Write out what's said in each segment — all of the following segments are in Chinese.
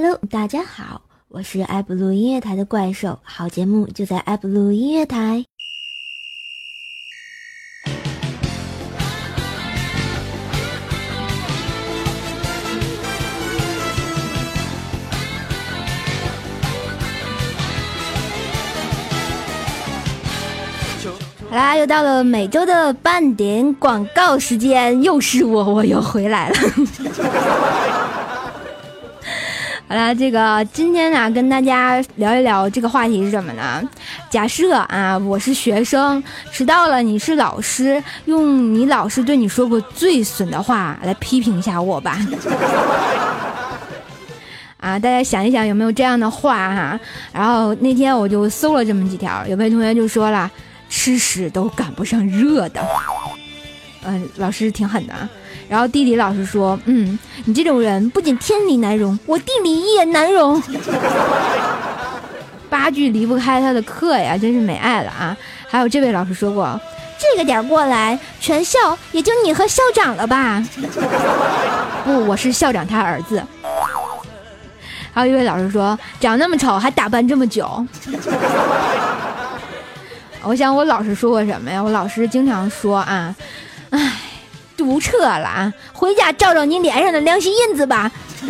Hello，大家好，我是爱布鲁音乐台的怪兽，好节目就在爱布鲁音乐台。好啦，又到了每周的半点广告时间，又是我，我又回来了。好了，这个今天呢，跟大家聊一聊这个话题是什么呢？假设啊，我是学生，迟到了，你是老师，用你老师对你说过最损的话来批评一下我吧。啊，大家想一想有没有这样的话哈？然后那天我就搜了这么几条，有位同学就说了。吃屎都赶不上热的，嗯，老师挺狠的。然后地理老师说：“嗯，你这种人不仅天理难容，我地理也难容。”八句离不开他的课呀，真是没爱了啊！还有这位老师说过：“这个点过来，全校也就你和校长了吧？” 不，我是校长他儿子。还有一位老师说：“长那么丑还打扮这么久。”我想我老师说过什么呀？我老师经常说啊，哎，堵车了啊，回家照照你脸上的良心印子吧。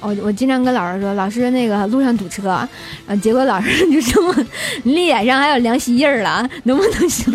我我经常跟老师说，老师那个路上堵车，啊，结果老师就说你脸上还有良心印儿了，能不能行？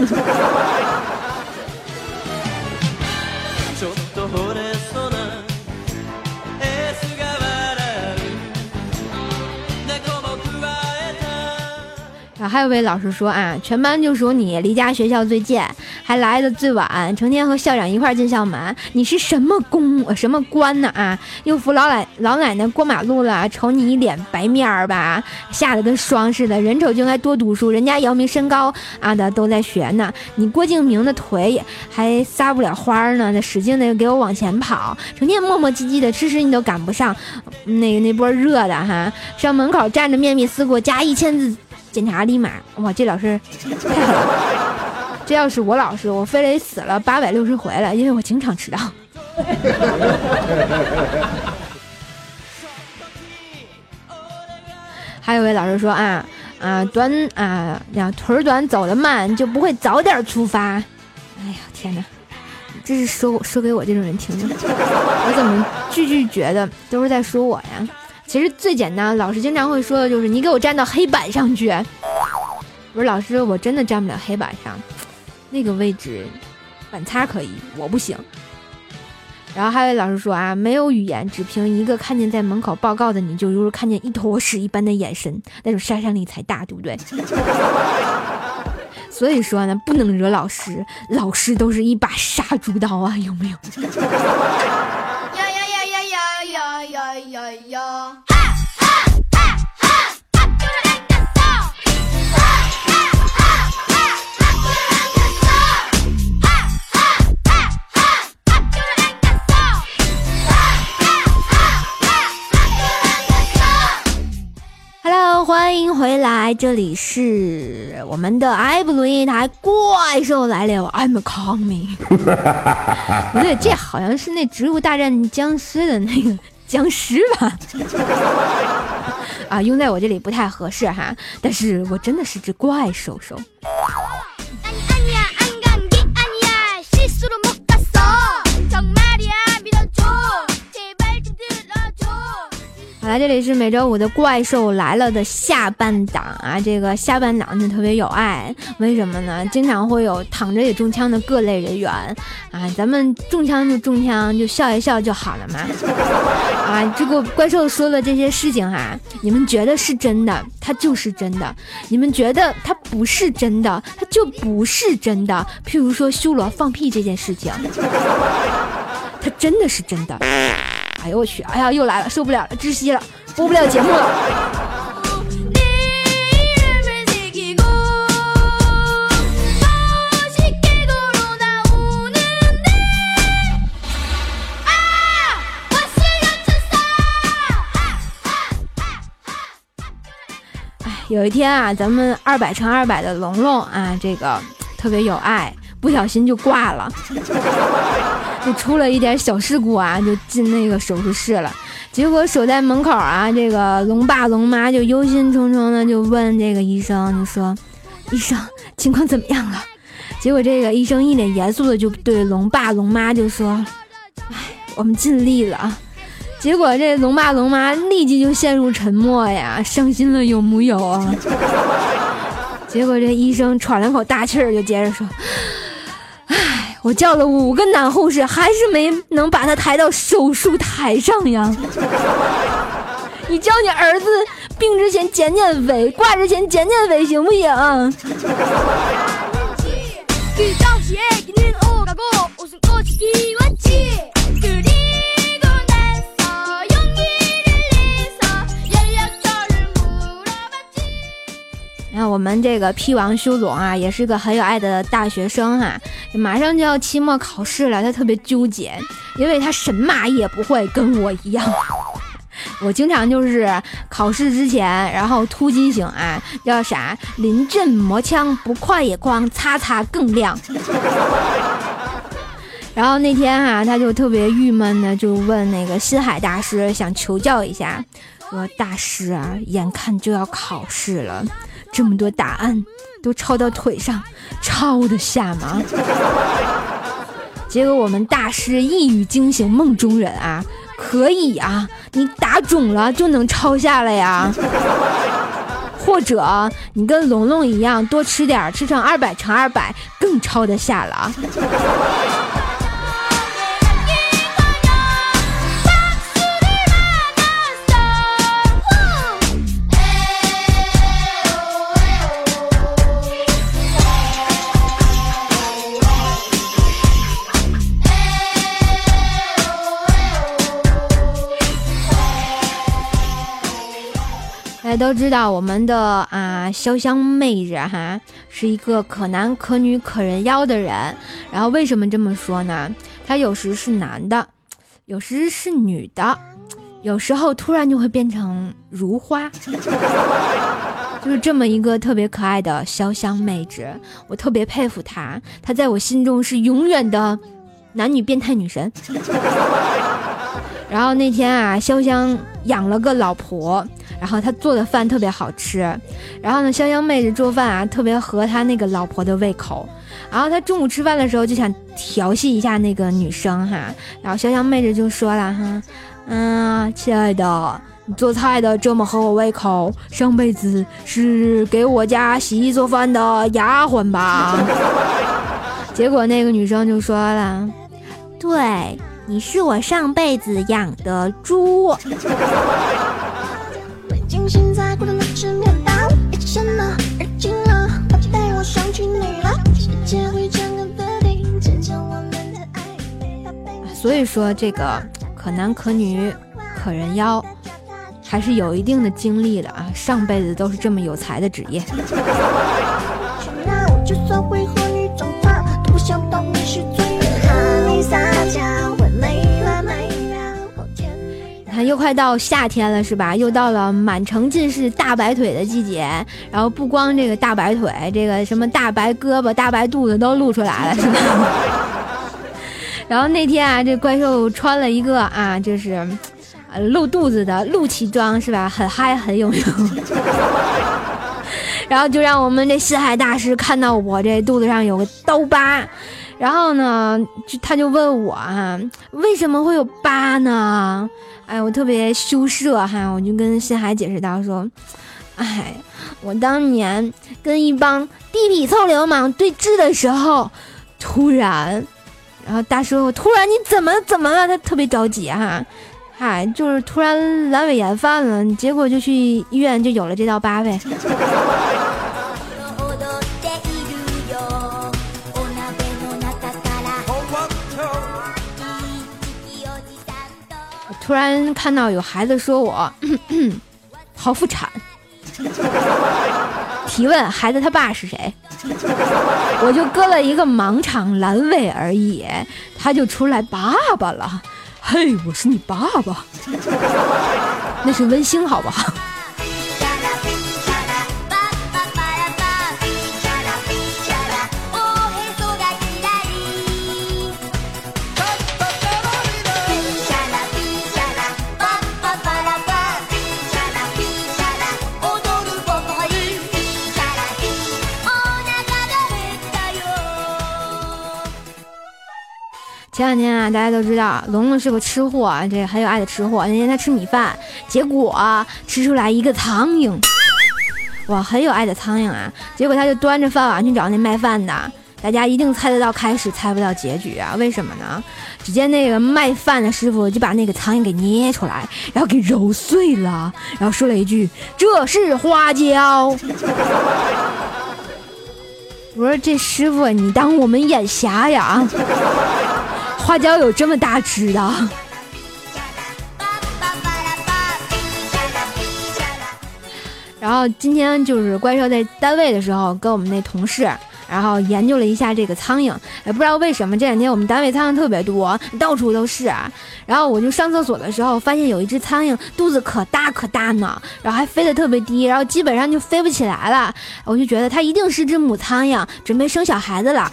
还有位老师说啊，全班就数你离家学校最近，还来的最晚，成天和校长一块进校门。你是什么公什么官呢啊？又扶老奶老奶奶过马路了，瞅你一脸白面儿吧，吓得跟霜似的。人丑就应该多读书，人家姚明身高啊的都在学呢，你郭敬明的腿还撒不了花呢，那使劲的给我往前跑，成天磨磨唧唧的，吃屎你都赶不上。那个那波热的哈，上门口站着面壁思过，加一千字。检查立马，哇，这老师太狠了！这要是我老师，我非得死了八百六十回了，因为我经常迟到。还有位老师说啊啊短啊呀，腿短走得慢就不会早点出发。哎呀天哪，这是说说给我这种人听的，我怎么句句觉得都是在说我呀？其实最简单，老师经常会说的就是你给我站到黑板上去。我说老师，我真的站不了黑板上，那个位置，板擦可以，我不行。然后还有老师说啊，没有语言，只凭一个看见在门口报告的你就如看见一坨屎一般的眼神，那种杀伤力才大，对不对？所以说呢，不能惹老师，老师都是一把杀猪刀啊，有没有？Hello，欢迎回来，这里是我们的埃布鲁一台怪兽来了，I'm coming。不对，这好像是那《植物大战僵尸》的那个。僵尸吧，啊，用在我这里不太合适哈，但是我真的是只怪兽兽。来，这里是每周五的《怪兽来了》的下半档啊！这个下半档就特别有爱，为什么呢？经常会有躺着也中枪的各类人员啊！咱们中枪就中枪，就笑一笑就好了嘛！啊，这个怪兽说的这些事情哈，你们觉得是真的，它就是真的；你们觉得它不是真的，它就不是真的。譬如说修罗放屁这件事情，它真的是真的。哎呦我去！哎呀，又来了，受不了了，窒息了，播不了节目了。哎，有一天啊，咱们二百乘二百的龙龙啊，这个特别有爱，不小心就挂了。就出了一点小事故啊，就进那个手术室了。结果守在门口啊，这个龙爸龙妈就忧心忡忡的就问这个医生，就说：“医生，情况怎么样了？”结果这个医生一脸严肃的就对龙爸龙妈就说：“哎，我们尽力了。”结果这龙爸龙妈立即就陷入沉默呀，伤心了有木有啊？结果这医生喘了口大气儿，就接着说：“唉，我叫了五个男护士，还是没能把他抬到手术台上呀。你叫你儿子病之前减减肥，挂之前减减肥，行不行？”那我们这个 P 王修总啊，也是个很有爱的大学生哈，马上就要期末考试了，他特别纠结，因为他神马也不会，跟我一样。我经常就是考试之前，然后突击型啊，叫啥？临阵磨枪，不快也光，擦擦更亮。然后那天哈，他就特别郁闷的，就问那个心海大师，想求教一下，说大师啊，眼看就要考试了。这么多答案都抄到腿上，抄得下吗？结果我们大师一语惊醒梦中人啊，可以啊，你打肿了就能抄下来呀。或者你跟龙龙一样多吃点，吃成二百乘二百，更抄得下了。大家都知道我们的啊潇湘妹子哈是一个可男可女可人妖的人，然后为什么这么说呢？她有时是男的，有时是女的，有时候突然就会变成如花，就是这么一个特别可爱的潇湘妹子，我特别佩服她，她在我心中是永远的男女变态女神。然后那天啊，潇湘养了个老婆。然后他做的饭特别好吃，然后呢，潇湘妹子做饭啊，特别合他那个老婆的胃口。然后他中午吃饭的时候就想调戏一下那个女生哈，然后潇湘妹子就说了哈，嗯，亲爱的，你做菜的这么合我胃口，上辈子是给我家洗衣做饭的丫鬟吧？结果那个女生就说了，对，你是我上辈子养的猪。所以说，这个可男可女可人妖，还是有一定的经历的啊！上辈子都是这么有才的职业。快到夏天了，是吧？又到了满城尽是大白腿的季节。然后不光这个大白腿，这个什么大白胳膊、大白肚子都露出来了，是吧？然后那天啊，这怪兽穿了一个啊，就是呃露肚子的露脐装，是吧？很嗨，很有用。然后就让我们这西海大师看到我这肚子上有个刀疤，然后呢，就他就问我啊，为什么会有疤呢？哎，我特别羞涩哈，我就跟新海解释到说，哎，我当年跟一帮地痞臭流氓对峙的时候，突然，然后大叔，我突然你怎么怎么了？他特别着急哈，嗨，就是突然阑尾炎犯了，结果就去医院就有了这道疤呗。突然看到有孩子说我 剖腹产，提问孩子他爸是谁？我就割了一个盲肠阑尾而已，他就出来爸爸了。嘿，我是你爸爸，那是温馨好不好？前两天啊，大家都知道龙龙是个吃货，这很有爱的吃货。那天他吃米饭，结果吃出来一个苍蝇，哇，很有爱的苍蝇啊！结果他就端着饭碗去找那卖饭的。大家一定猜得到开始，猜不到结局啊？为什么呢？只见那个卖饭的师傅就把那个苍蝇给捏出来，然后给揉碎了，然后说了一句：“这是花椒。”我说：“这师傅，你当我们眼瞎呀？花椒有这么大只的？”然后今天就是怪兽在单位的时候，跟我们那同事。然后研究了一下这个苍蝇，也不知道为什么这两天我们单位苍蝇特别多，到处都是。然后我就上厕所的时候，发现有一只苍蝇肚子可大可大呢，然后还飞得特别低，然后基本上就飞不起来了。我就觉得它一定是只母苍蝇，准备生小孩子了。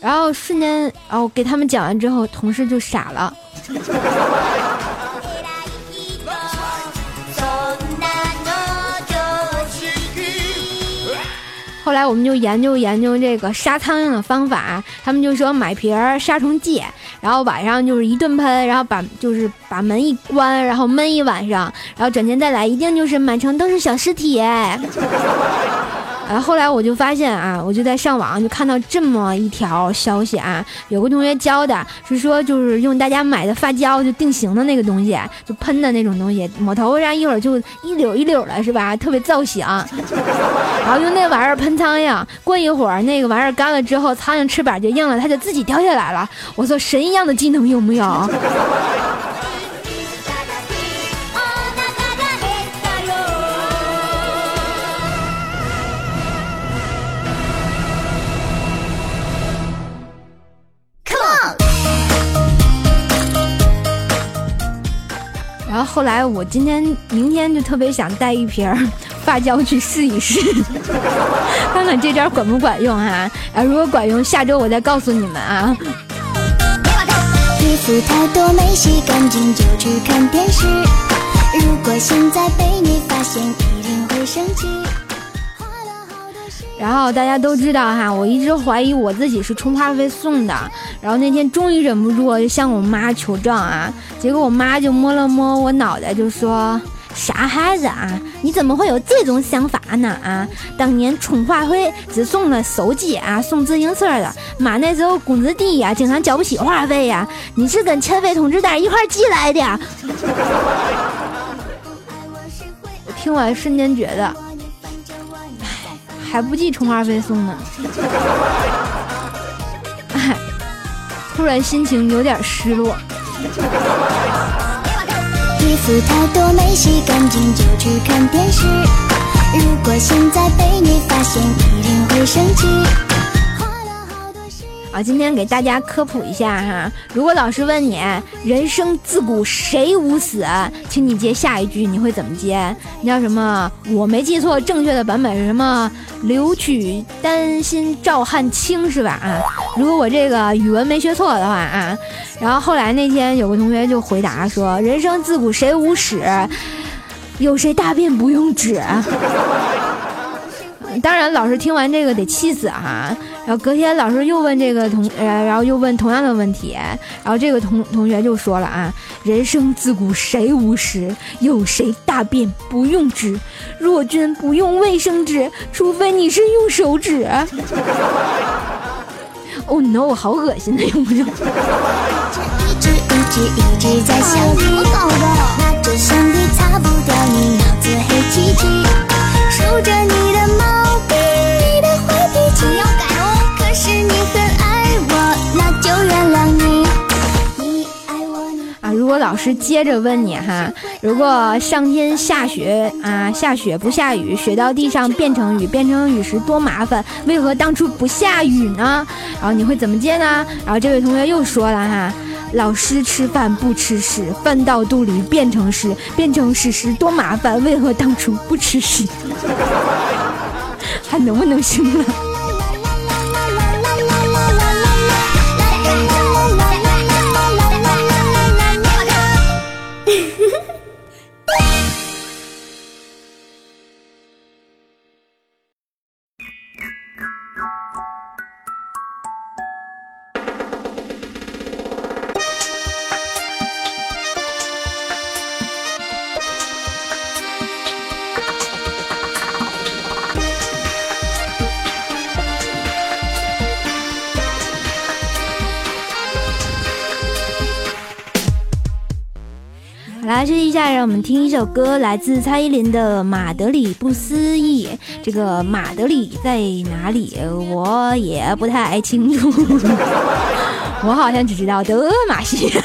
然后瞬间，然后给他们讲完之后，同事就傻了。后来我们就研究研究这个杀苍蝇的方法，他们就说买瓶杀虫剂，然后晚上就是一顿喷，然后把就是把门一关，然后闷一晚上，然后转天再来，一定就是满城都是小尸体。呃，后来我就发现啊，我就在上网就看到这么一条消息啊，有个同学教的是说，就是用大家买的发胶就定型的那个东西，就喷的那种东西，抹头发上一会儿就一绺一绺的，是吧？特别造型。然后用那玩意儿喷苍蝇，过一会儿那个玩意儿干了之后，苍蝇翅膀就硬了，它就自己掉下来了。我说神一样的技能有没有？后来我今天、明天就特别想带一瓶发胶去试一试，看看这招管不管用哈。啊，如果管用，下周我再告诉你们啊。衣服太多没洗干净就去看电视，如果现在被你发现，一定会生气。然后大家都知道哈，我一直怀疑我自己是充话费送的。然后那天终于忍不住就向我妈求证啊，结果我妈就摸了摸我脑袋，就说：“傻孩子啊，你怎么会有这种想法呢？啊，当年充话费只送了手机啊，送自行车的，妈那时候工资低呀，经常交不起话费呀。你是跟欠费通知单一块寄来的？” 我听完瞬间觉得。还不计充话费送呢，哎，突然心情有点失落。衣服太多没洗干净就去看电视，如果现在被你发现，一定会生气。啊，今天给大家科普一下哈。如果老师问你“人生自古谁无死”，请你接下一句，你会怎么接？你叫什么？我没记错，正确的版本是什么？留取丹心照汗青是吧？啊，如果我这个语文没学错的话啊。然后后来那天有个同学就回答说：“人生自古谁无屎？有谁大便不用纸？”当然，老师听完这个得气死哈。然后隔天老师又问这个同，呃，然后又问同样的问题，然后这个同同学就说了啊：“人生自古谁无屎？有谁大便不用纸？若君不用卫生纸，除非你是用手指。”Oh no，好恶心的，用不用？啊！如果老师接着问你哈，如果上天下雪啊，下雪不下雨，雪到地上变成雨，变成雨时多麻烦，为何当初不下雨呢？然后你会怎么接呢？然后这位同学又说了哈，老师吃饭不吃屎，饭到肚里变成屎，变成屎时多麻烦，为何当初不吃屎？还能不能行了？来，让我们听一首歌，来自蔡依林的《马德里不思议》。这个马德里在哪里？我也不太清楚，我好像只知道德玛西亚。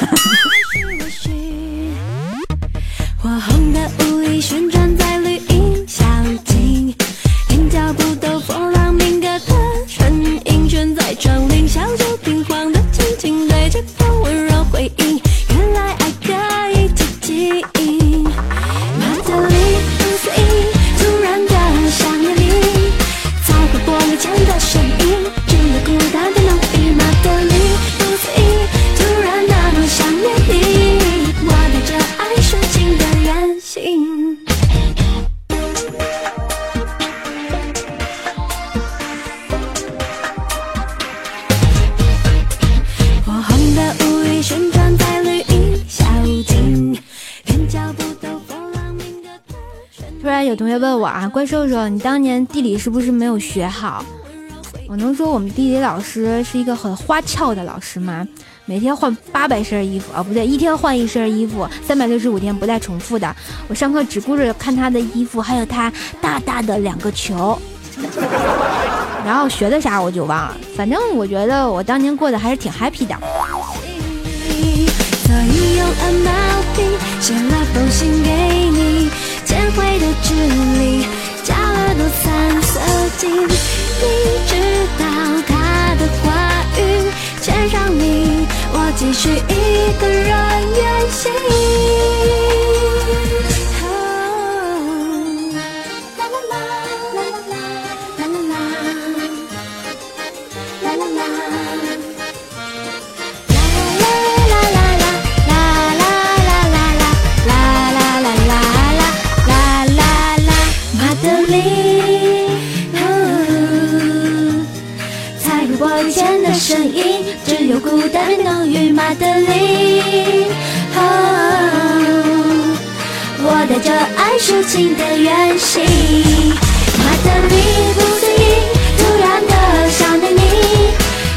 怪兽兽，你当年地理是不是没有学好？我能说我们地理老师是一个很花俏的老师吗？每天换八百身衣服啊，不对，一天换一身衣服，三百六十五天不带重复的。我上课只顾着看他的衣服，还有他大大的两个球。然后学的啥我就忘了，反正我觉得我当年过得还是挺 happy 的。所以用阿妈笔写了封信给你，千回的距离，加了多三色堇。你知道他的话语，却让你，我继续一个人远行。只有孤单能与马德里。我带着爱抒情的远行，马德里不随意，突然的想念你。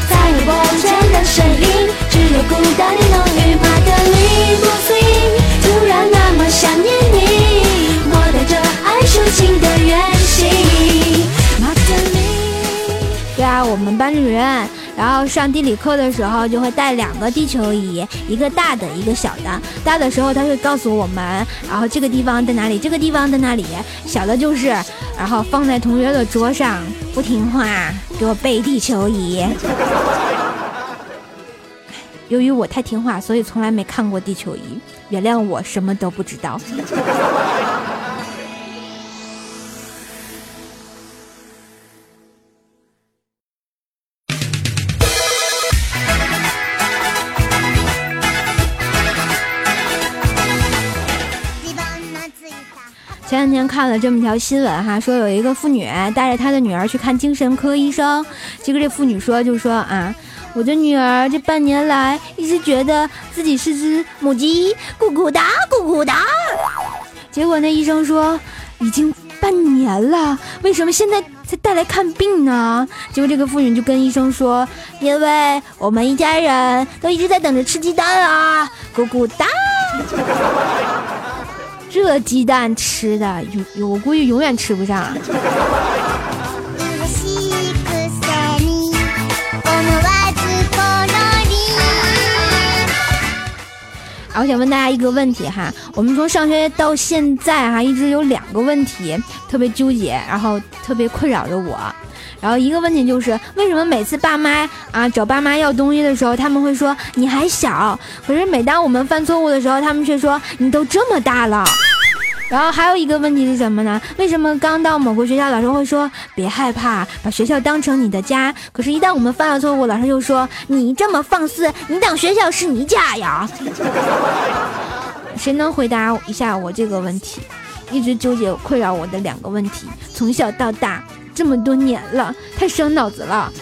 在微波间的声音，只有孤单能与马德里不随意，突然那么想念你。我带着爱抒情的远行，马德里。对啊，我们班主任。然后上地理课的时候，就会带两个地球仪，一个大的，一个小的。大的时候他会告诉我们，然后这个地方在哪里，这个地方在哪里。小的就是，然后放在同学的桌上，不听话，给我背地球仪。由于我太听话，所以从来没看过地球仪，原谅我什么都不知道。前两天看了这么条新闻哈，说有一个妇女带着她的女儿去看精神科医生，结果这妇女说就说啊，我的女儿这半年来一直觉得自己是只母鸡，咕咕哒咕咕哒。结果那医生说已经半年了，为什么现在才带来看病呢？结果这个妇女就跟医生说，因为我们一家人都一直在等着吃鸡蛋啊，咕咕哒。这鸡蛋吃的永，我估计永远吃不上。啊我想问大家一个问题哈，我们从上学到现在哈，一直有两个问题特别纠结，然后特别困扰着我。然后一个问题就是，为什么每次爸妈啊找爸妈要东西的时候，他们会说你还小，可是每当我们犯错误的时候，他们却说你都这么大了。然后还有一个问题是什么呢？为什么刚到某个学校，老师会说别害怕，把学校当成你的家？可是，一旦我们犯了错误，老师就说你这么放肆，你当学校是你家呀？谁能回答一下我这个问题？一直纠结困扰我的两个问题，从小到大这么多年了，太伤脑子了。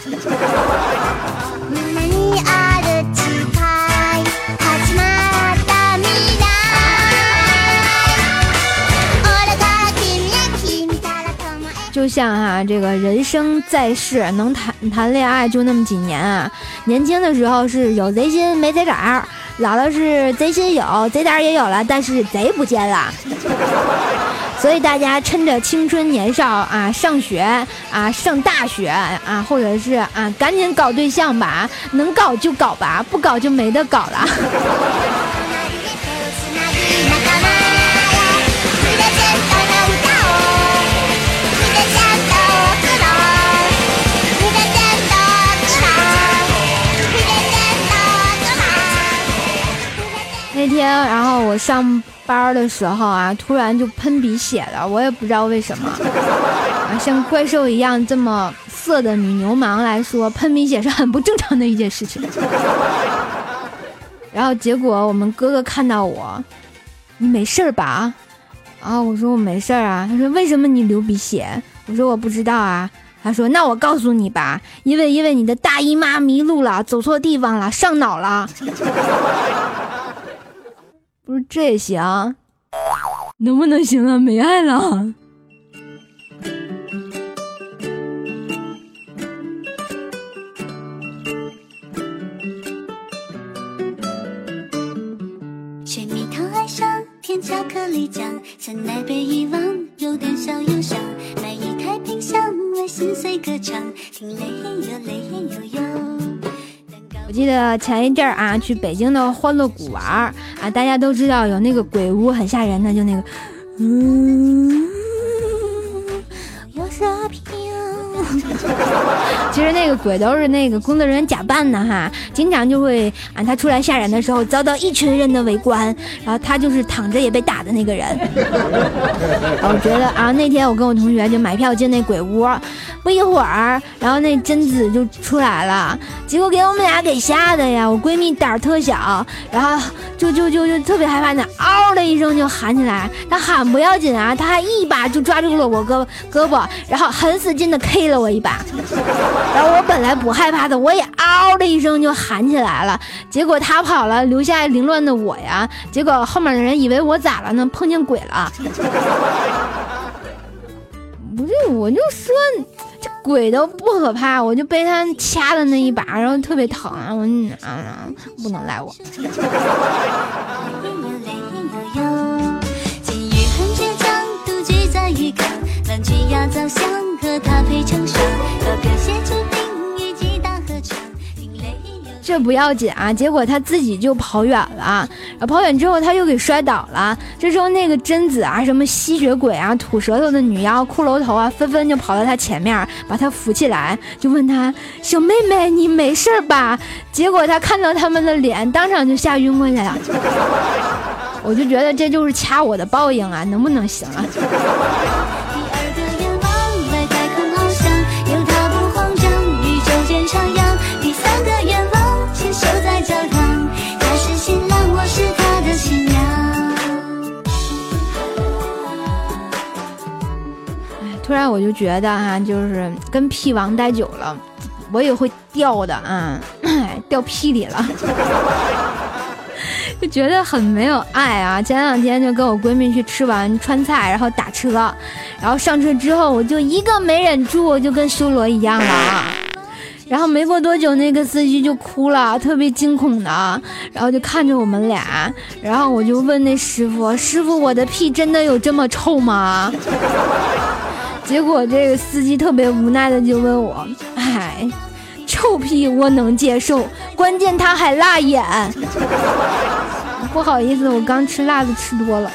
就像哈，这个人生在世，能谈谈恋爱就那么几年啊。年轻的时候是有贼心没贼胆儿，姥姥是贼心有，贼胆也有了，但是贼不见了。所以大家趁着青春年少啊，上学啊，上大学啊，或者是啊，赶紧搞对象吧，能搞就搞吧，不搞就没得搞了。那天，然后我上班的时候啊，突然就喷鼻血了，我也不知道为什么。啊，像怪兽一样这么色的女流氓来说，喷鼻血是很不正常的一件事情。然后结果我们哥哥看到我，你没事吧？啊，我说我没事啊。他说为什么你流鼻血？我说我不知道啊。他说那我告诉你吧，因为因为你的大姨妈迷路了，走错地方了，上脑了。这也行？能不能行了？没爱了。巧克力酱，酸奶被遗忘，有点小忧伤。买一台冰箱，为心碎歌唱，听泪又泪又又。我记得前一阵儿啊，去北京的欢乐谷玩儿啊，大家都知道有那个鬼屋很吓人的，就那个，嗯，其实那个鬼都是那个工作人员假扮的哈，经常就会啊，他出来吓人的时候遭到一群人的围观，然后他就是躺着也被打的那个人。我觉得啊，那天我跟我同学就买票进那鬼屋，不一会儿，然后那贞子就出来了，结果给我们俩给吓的呀！我闺蜜胆儿特小，然后就就就就特别害怕那，嗷的一声就喊起来。她喊不要紧啊，她还一把就抓住了我胳胳膊，然后很使劲的 K 了我一把。然后我本来不害怕的，我也嗷的一声就喊起来了。结果他跑了，留下凌乱的我呀。结果后面的人以为我咋了呢？碰见鬼了？不是，我就说这鬼都不可怕，我就被他掐的那一把，然后特别疼啊！我啊，不能赖我。这不要紧啊，结果他自己就跑远了，跑远之后他又给摔倒了。这时候那个贞子啊，什么吸血鬼啊，吐舌头的女妖、骷髅头啊，纷纷就跑到他前面，把他扶起来，就问他：“小妹妹，你没事吧？”结果他看到他们的脸，当场就吓晕过去了。我就觉得这就是掐我的报应啊，能不能行啊？突然我就觉得哈，就是跟屁王待久了，我也会掉的啊，掉屁里了，就觉得很没有爱啊。前两天就跟我闺蜜去吃完川菜，然后打车，然后上车之后我就一个没忍住，就跟修罗一样了。然后没过多久，那个司机就哭了，特别惊恐的，然后就看着我们俩，然后我就问那师傅：“师傅，我的屁真的有这么臭吗？”结果这个司机特别无奈的就问我：“哎，臭屁我能接受，关键他还辣眼。不好意思，我刚吃辣子吃多了。”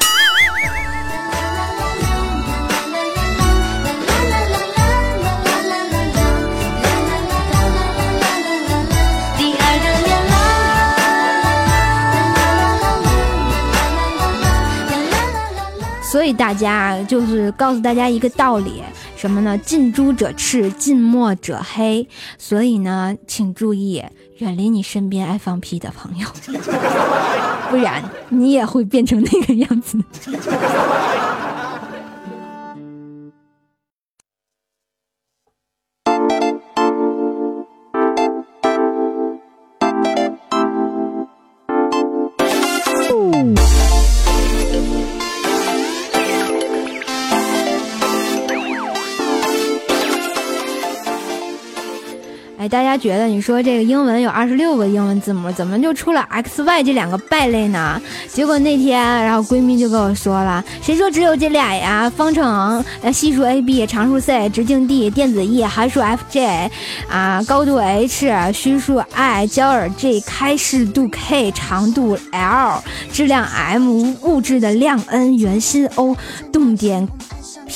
所以大家就是告诉大家一个道理，什么呢？近朱者赤，近墨者黑。所以呢，请注意远离你身边爱放屁的朋友，不然你也会变成那个样子。大家觉得你说这个英文有二十六个英文字母，怎么就出了 x y 这两个败类呢？结果那天，然后闺蜜就跟我说了，谁说只有这俩呀？方程、呃系数 a b、常数 c、直径 d、电子 e、函数 f j，啊高度 h、虚数 i、焦耳 g、开式度 k、长度 l、质量 m、物质的量 n、圆心 o、动点。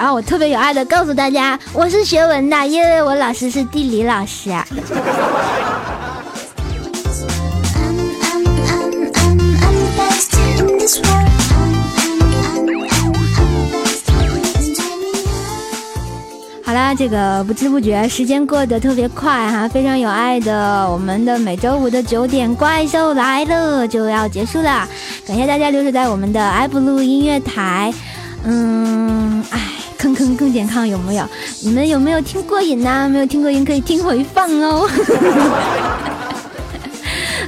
然后我特别有爱的告诉大家，我是学文的，因为我老师是地理老师。好啦，这个不知不觉时间过得特别快哈，非常有爱的，我们的每周五的九点怪兽来了就要结束了，感谢大家留守在我们的爱布鲁音乐台，嗯，哎。坑坑更健康有没有？你们有没有听过瘾呢？没有听过瘾可以听回放哦。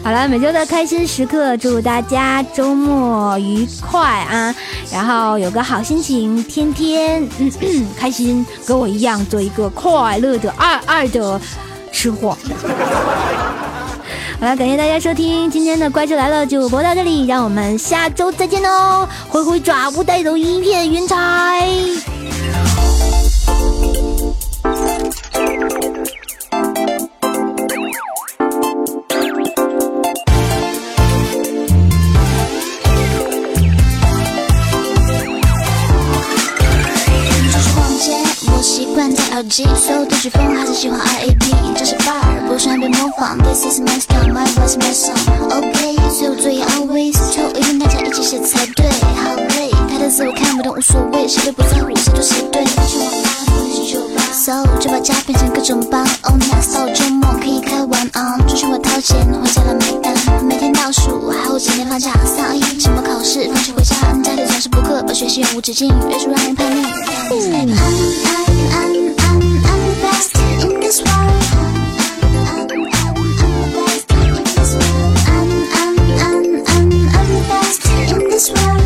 好了，每周的开心时刻，祝大家周末愉快啊！然后有个好心情，天天 开心，跟我一样做一个快乐的二二的吃货。好了，感谢大家收听今天的怪兽来了就播到这里，让我们下周再见喽！挥挥爪，不带走一片云彩。所有的曲风还是喜欢 R A P，这是范儿，不喜别模仿。This is my style, my voice, my song. OK，所有作业 always 就一定大家一起写才对。好累，他的字我看不懂，无所谓，谁都不在乎，谁就写对。去网吧，去酒吧，So 就把家变成各种帮。Oh next 到周末可以开玩 on，出去我掏钱，回家了买单。每天倒数，还有几天放假，三二一，期末考试，放学回家，家里总是补课，把学习永无止境，约束让人叛逆。this world.